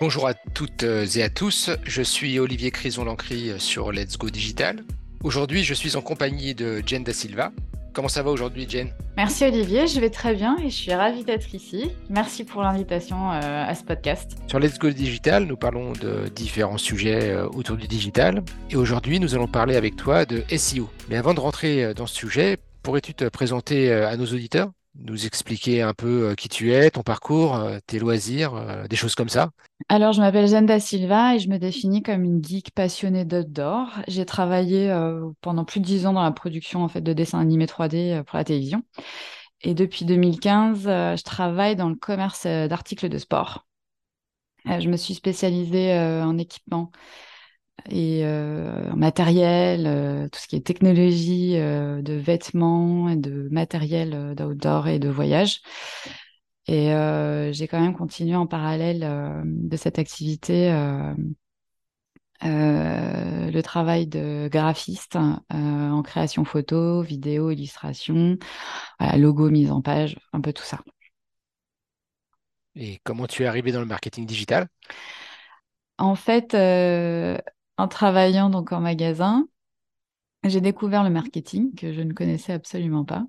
Bonjour à toutes et à tous, je suis Olivier Crison-Lancry sur Let's Go Digital. Aujourd'hui, je suis en compagnie de Jen Da Silva. Comment ça va aujourd'hui, Jen Merci Olivier, je vais très bien et je suis ravie d'être ici. Merci pour l'invitation euh, à ce podcast. Sur Let's Go Digital, nous parlons de différents sujets euh, autour du digital et aujourd'hui, nous allons parler avec toi de SEO. Mais avant de rentrer euh, dans ce sujet, pourrais-tu te présenter à nos auditeurs? Nous expliquer un peu qui tu es, ton parcours, tes loisirs, des choses comme ça Alors, je m'appelle Jeanne Da Silva et je me définis comme une geek passionnée d'outdoor. J'ai travaillé pendant plus de dix ans dans la production en fait, de dessins animés 3D pour la télévision. Et depuis 2015, je travaille dans le commerce d'articles de sport. je me suis spécialisée en équipement et euh, matériel, euh, tout ce qui est technologie euh, de vêtements et de matériel d'outdoor et de voyage. Et j'ai quand même continué en parallèle de cette activité le travail de graphiste en création photo, vidéo, illustration, logo, mise en page, un peu tout ça. Et comment tu es arrivé dans le marketing digital? En fait, en travaillant donc en magasin, j'ai découvert le marketing que je ne connaissais absolument pas.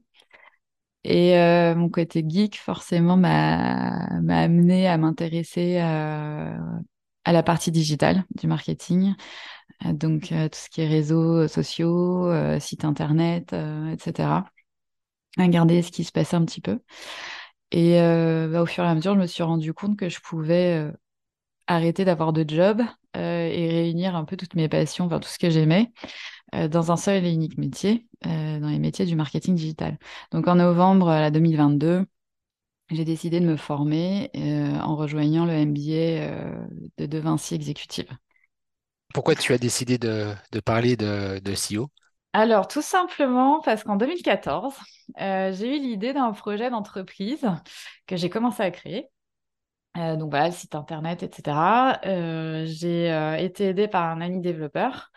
Et euh, mon côté geek, forcément, m'a amené à m'intéresser à, la partie digitale du marketing. Donc, euh, tout ce qui est réseaux sociaux, euh, sites internet, etc. Regarder ce qui se passait un petit peu. Et bah, au fur et à mesure, je me suis rendu compte que je pouvais arrêter d'avoir de job euh, et réunir un peu toutes mes passions, enfin tout ce que j'aimais, euh, dans un seul et unique métier, euh, dans les métiers du marketing digital. Donc en novembre 2022, j'ai décidé de me former en rejoignant le MBA de De Vinci Exécutive. Pourquoi tu as décidé de, parler de, de CEO alors, tout simplement parce qu'en 2014, j'ai eu l'idée d'un projet d'entreprise que j'ai commencé à créer. Euh, donc voilà, le site internet, etc. Euh, j'ai euh, été aidée par un ami développeur.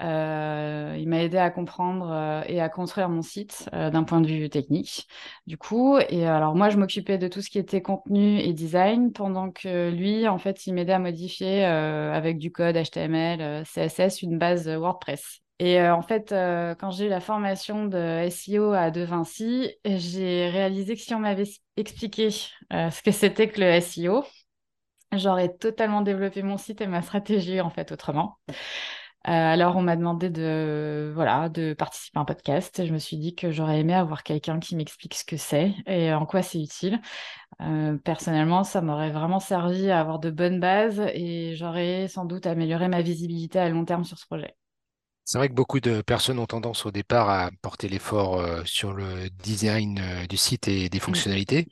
il m'a aidé à comprendre et à construire mon site d'un point de vue technique. Du coup, et alors moi, je m'occupais de tout ce qui était contenu et design, pendant que lui, en fait, il m'aidait à modifier avec du code HTML, CSS, une base WordPress. Et en fait, quand j'ai eu la formation de SEO à De Vinci, j'ai réalisé que si on m'avait expliqué ce que c'était que le SEO, j'aurais totalement développé mon site et ma stratégie en fait autrement. alors, on m'a demandé de, voilà, de participer à un podcast. Je me suis dit que j'aurais aimé avoir quelqu'un qui m'explique ce que c'est et en quoi c'est utile. personnellement, ça m'aurait vraiment servi à avoir de bonnes bases et j'aurais sans doute amélioré ma visibilité à long terme sur ce projet. C'est vrai que beaucoup de personnes ont tendance au départ à porter l'effort euh, sur le design euh, du site et des mmh. fonctionnalités,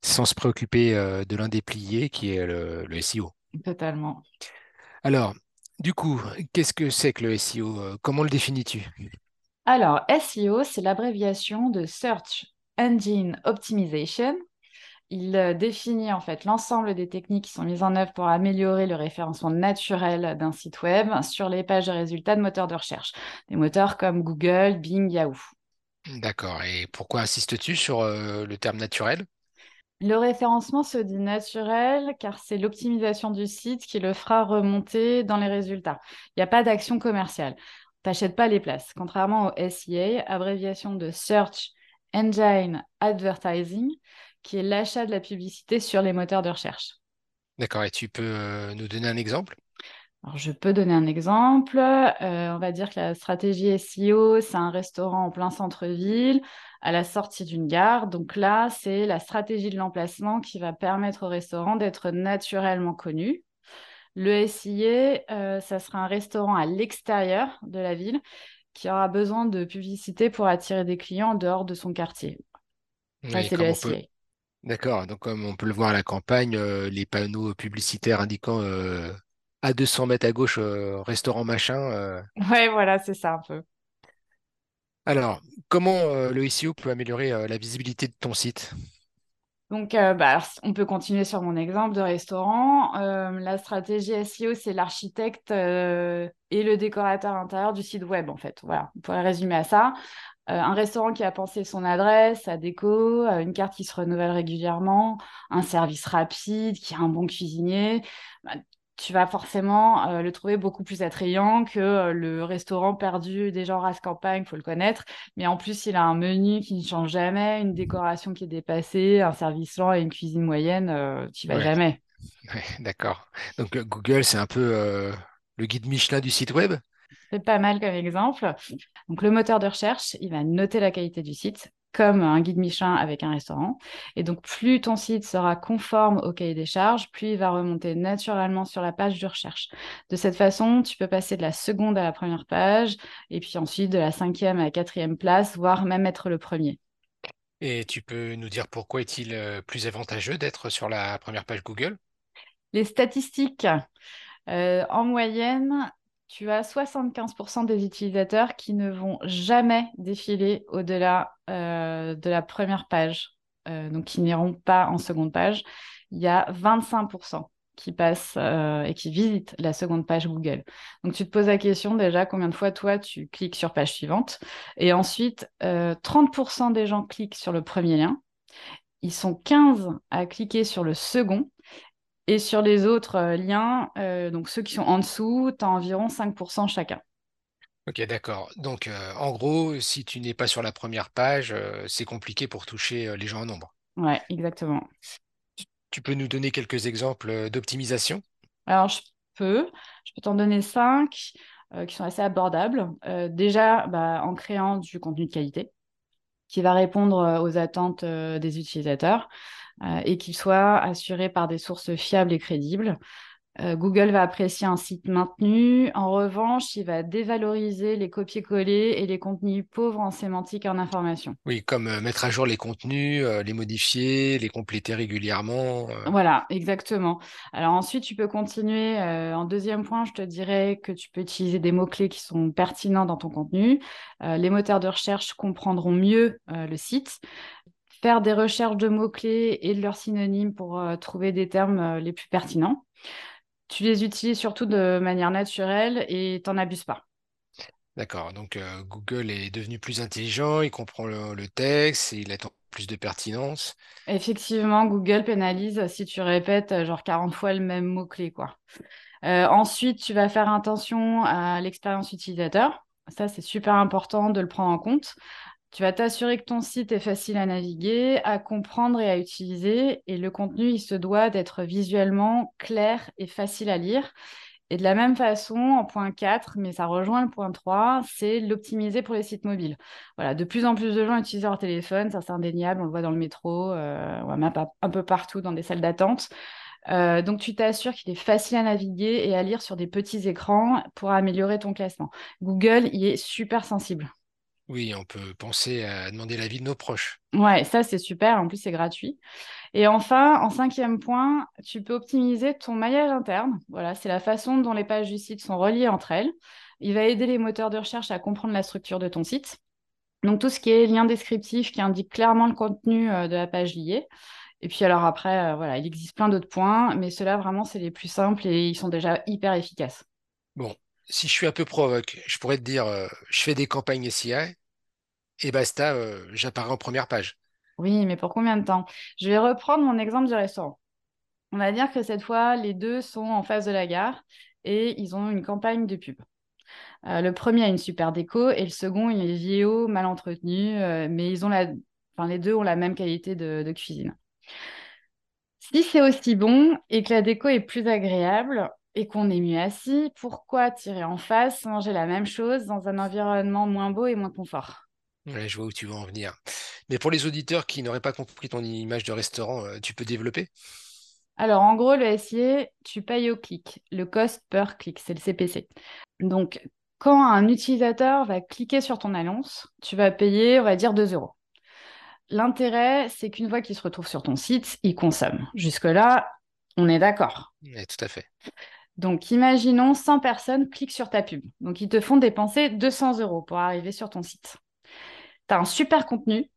sans se préoccuper euh, de l'un des pliés qui est le, SEO. Totalement. Alors, du coup, qu'est-ce que c'est que le SEO Comment le définis-tu? Alors, SEO, c'est l'abréviation de Search Engine Optimization. Il euh, définit en fait l'ensemble des techniques qui sont mises en œuvre pour améliorer le référencement naturel d'un site web sur les pages de résultats de moteurs de recherche, des moteurs comme Google, Bing, Yahoo. D'accord. Et pourquoi insistes-tu sur euh, le terme naturel? Le référencement se dit naturel car c'est l'optimisation du site qui le fera remonter dans les résultats. Il n'y a pas d'action commerciale. Tu n'achètes pas les places. Contrairement au SEA, abréviation de Search Engine Advertising, qui est l'achat de la publicité sur les moteurs de recherche. D'accord, et tu peux euh, nous donner un exemple? Alors, je peux donner un exemple. Euh, on va dire que la stratégie SEO, c'est un restaurant en plein centre-ville, à la sortie d'une gare. Donc là, c'est la stratégie de l'emplacement qui va permettre au restaurant d'être naturellement connu. Le SIA, euh, ça sera un restaurant à l'extérieur de la ville qui aura besoin de publicité pour attirer des clients en dehors de son quartier. Ça, c'est le SIA. D'accord, donc comme on peut le voir à la campagne, euh, les panneaux publicitaires indiquant euh, à 200 mètres à gauche, euh, restaurant machin. Ouais, voilà, c'est ça un peu. Alors, comment le SEO peut améliorer la visibilité de ton site? Donc, euh, bah, alors, on peut continuer sur mon exemple de restaurant. Euh, la stratégie SEO, c'est l'architecte euh, et le décorateur intérieur du site web, en fait. Voilà, on pourrait résumer à ça. Un restaurant qui a pensé son adresse, sa déco, une carte qui se renouvelle régulièrement, un service rapide, qui a un bon cuisinier. Bah, tu vas forcément euh, le trouver beaucoup plus attrayant que euh, le restaurant perdu des gens race campagne, faut le connaître. Mais en plus, il a un menu qui ne change jamais, une décoration qui est dépassée, un service lent et une cuisine moyenne, euh, tu vas jamais. d'accord. Donc Google, c'est un peu le guide Michelin du site web? C'est pas mal comme exemple. Donc le moteur de recherche, il va noter la qualité du site, comme un guide Michelin avec un restaurant. Et donc, plus ton site sera conforme au cahier des charges, plus il va remonter naturellement sur la page de recherche. De cette façon, tu peux passer de la seconde à la première page, et puis ensuite de la cinquième à la quatrième place, voire même être le premier. Et tu peux nous dire pourquoi est-il euh, plus avantageux d'être sur la première page Google? Les statistiques. Euh, en moyenne, tu as 75% des utilisateurs qui ne vont jamais défiler au-delà euh, de la première page, euh, donc qui n'iront pas en seconde page. Il y a 25% qui passent euh, et qui visitent la seconde page Google. Donc tu te poses la question déjà combien de fois toi tu cliques sur page suivante? Et ensuite, 30% des gens cliquent sur le premier lien. Ils sont 15 à cliquer sur le second et sur les autres euh, liens, euh, donc ceux qui sont en dessous, tu as environ 5% chacun. Ok, d'accord. Donc, euh, en gros, si tu n'es pas sur la première page, c'est compliqué pour toucher les gens en nombre. Ouais, exactement. Tu peux nous donner quelques exemples d'optimisation? Alors, je peux. Je peux t'en donner cinq qui sont assez abordables. déjà, bah, en créant du contenu de qualité qui va répondre aux attentes des utilisateurs. Euh, et qu'il soit assuré par des sources fiables et crédibles. Euh, Google va apprécier un site maintenu. En revanche, il va dévaloriser les copier-coller et les contenus pauvres en sémantique et en information. Oui, comme euh, mettre à jour les contenus, les modifier, les compléter régulièrement. Voilà, exactement. Alors ensuite, tu peux continuer. en deuxième point, je te dirais que tu peux utiliser des mots-clés qui sont pertinents dans ton contenu. les moteurs de recherche comprendront mieux le site faire des recherches de mots-clés et de leurs synonymes pour euh, trouver des termes euh, les plus pertinents. Tu les utilises surtout de manière naturelle et t'en abuses pas. D'accord, donc euh, Google est devenu plus intelligent, il comprend le, texte et il attend plus de pertinence. Effectivement, Google pénalise si tu répètes genre 40 fois le même mot-clé. quoi. ensuite, tu vas faire attention à l'expérience utilisateur. Ça, c'est super important de le prendre en compte. Tu vas t'assurer que ton site est facile à naviguer, à comprendre et à utiliser. Et le contenu, il se doit d'être visuellement clair et facile à lire. Et de la même façon, en point 4, mais ça rejoint le point 3, c'est l'optimiser pour les sites mobiles. Voilà, de plus en plus de gens utilisent leur téléphone, ça c'est indéniable, on le voit dans le métro, euh, un peu partout dans des salles d'attente. Euh, donc, tu t'assures qu'il est facile à naviguer et à lire sur des petits écrans pour améliorer ton classement. Google y est super sensible. Oui, on peut penser à demander l'avis de nos proches. Ouais, ça c'est super, en plus c'est gratuit. Et enfin, en cinquième point, tu peux optimiser ton maillage interne. Voilà, c'est la façon dont les pages du site sont reliées entre elles. Il va aider les moteurs de recherche à comprendre la structure de ton site. Donc tout ce qui est lien descriptif qui indique clairement le contenu euh, de la page liée. Et puis alors après, euh, voilà, il existe plein d'autres points, mais ceux-là vraiment c'est les plus simples et ils sont déjà hyper efficaces. Bon, si je suis un peu provoque, je pourrais te dire, euh, je fais des campagnes SIA et basta, euh, j'apparais en première page. Oui, mais pour combien de temps? Je vais reprendre mon exemple du restaurant. On va dire que cette fois, les deux sont en face de la gare et ils ont une campagne de pub. Euh, le premier a une super déco et le second, il est vieillot, mal entretenu, mais ils ont la... les deux ont la même qualité de cuisine. Si c'est aussi bon et que la déco est plus agréable, et qu'on est mieux assis, pourquoi tirer en face, manger la même chose dans un environnement moins beau et moins confort? Ouais, Je vois où tu veux en venir. Mais pour les auditeurs qui n'auraient pas compris ton image de restaurant, euh, tu peux développer? Alors, en gros, le SIA, tu payes au clic. Le cost per clic, c'est le CPC. Donc, quand un utilisateur va cliquer sur ton annonce, tu vas payer, on va dire, 2 euros. L'intérêt, c'est qu'une fois qu'il se retrouve sur ton site, il consomme. Jusque-là, on est d'accord. Oui, tout à fait. Donc, imaginons 100 personnes cliquent sur ta pub. Donc, ils te font dépenser 200 euros pour arriver sur ton site. Tu as un super contenu,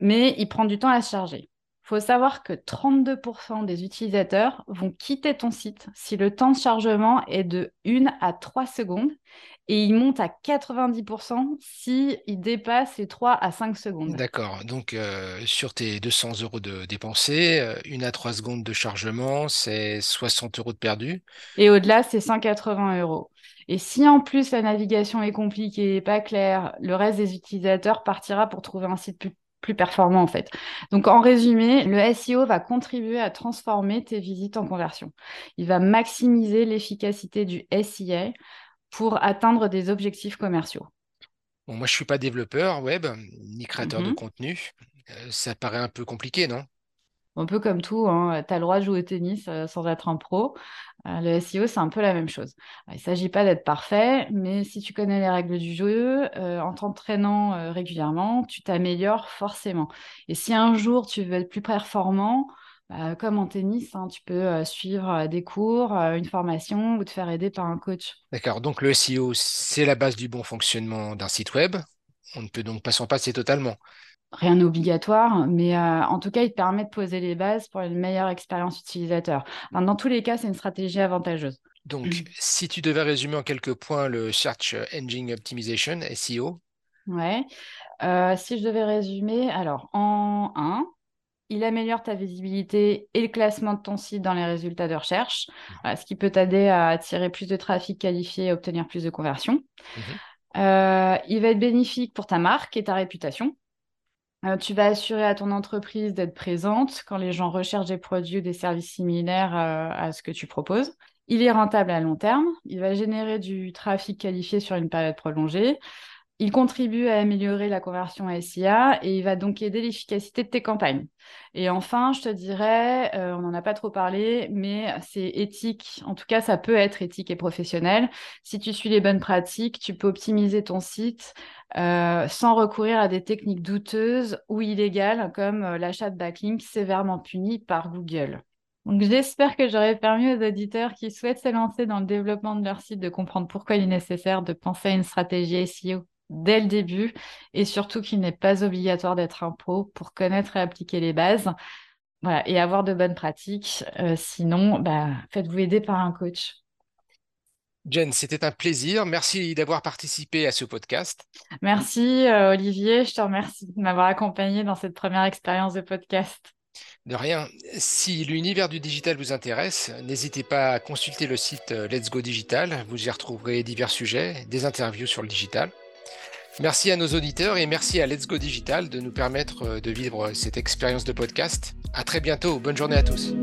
mais il prend du temps à se charger. Faut savoir que 32% des utilisateurs vont quitter ton site si le temps de chargement est de 1 à 3 secondes et il monte à 90% si il dépasse les 3 à 5 secondes. D'accord. Donc, euh, sur tes 200 euros de dépensés, 1 à 3 secondes de chargement, c'est 60 euros de perdu. Et au-delà, c'est 180 euros. Et si en plus la navigation est compliquée, pas claire, le reste des utilisateurs partira pour trouver un site plus plus performant en fait. Donc en résumé, le SEO va contribuer à transformer tes visites en conversion. Il va maximiser l'efficacité du SIA pour atteindre des objectifs commerciaux. Bon, moi, je ne suis pas développeur web ni créateur de Mhm. contenu. Euh, ça paraît un peu compliqué, non? Un peu comme tout, hein, tu as le droit de jouer au tennis euh, sans être un pro. Euh, le SEO, c'est un peu la même chose. Il ne s'agit pas d'être parfait, mais si tu connais les règles du jeu, euh, en t'entraînant euh, régulièrement, tu t'améliores forcément. Et si un jour tu veux être plus performant, bah, comme en tennis, hein, tu peux euh, suivre euh, des cours, euh, une formation ou te faire aider par un coach. D'accord. Donc, le SEO, c'est la base du bon fonctionnement d'un site web. On ne peut donc pas s'en passer totalement. Rien d'obligatoire, mais euh, en tout cas, il te permet de poser les bases pour une meilleure expérience utilisateur. Enfin, dans tous les cas, c'est une stratégie avantageuse. Donc, si tu devais résumer en quelques points le Search Engine Optimization, SEO, Ouais. Euh, si je devais résumer, alors en 1, il améliore ta visibilité et le classement de ton site dans les résultats de recherche, voilà, ce qui peut t'aider à attirer plus de trafic qualifié et obtenir plus de conversions. Mhm. Euh, il va être bénéfique pour ta marque et ta réputation. Euh, tu vas assurer à ton entreprise d'être présente quand les gens recherchent des produits ou des services similaires euh, à ce que tu proposes. Il est rentable à long terme. Il va générer du trafic qualifié sur une période prolongée. Il contribue à améliorer la conversion SIA et il va donc aider l'efficacité de tes campagnes. Et enfin, je te dirais, euh, on n'en a pas trop parlé, mais c'est éthique. En tout cas, ça peut être éthique et professionnel. Si tu suis les bonnes pratiques, tu peux optimiser ton site euh, sans recourir à des techniques douteuses ou illégales comme euh, l'achat de backlinks sévèrement puni par Google. Donc, j'espère que j'aurai permis aux auditeurs qui souhaitent se lancer dans le développement de leur site de comprendre pourquoi il est nécessaire de penser à une stratégie SEO dès le début et surtout qu'il n'est pas obligatoire d'être un pro pour connaître et appliquer les bases voilà, et avoir de bonnes pratiques. Euh, sinon, bah, faites-vous aider par un coach. Jen, c'était un plaisir. Merci d'avoir participé à ce podcast. Merci euh, Olivier, je te remercie de m'avoir accompagné dans cette première expérience de podcast. De rien. Si l'univers du digital vous intéresse, n'hésitez pas à consulter le site euh, Let's Go Digital. Vous y retrouverez divers sujets, des interviews sur le digital. Merci à nos auditeurs et merci à Let's Go Digital de nous permettre euh, de vivre cette expérience de podcast. À très bientôt. Bonne journée à tous.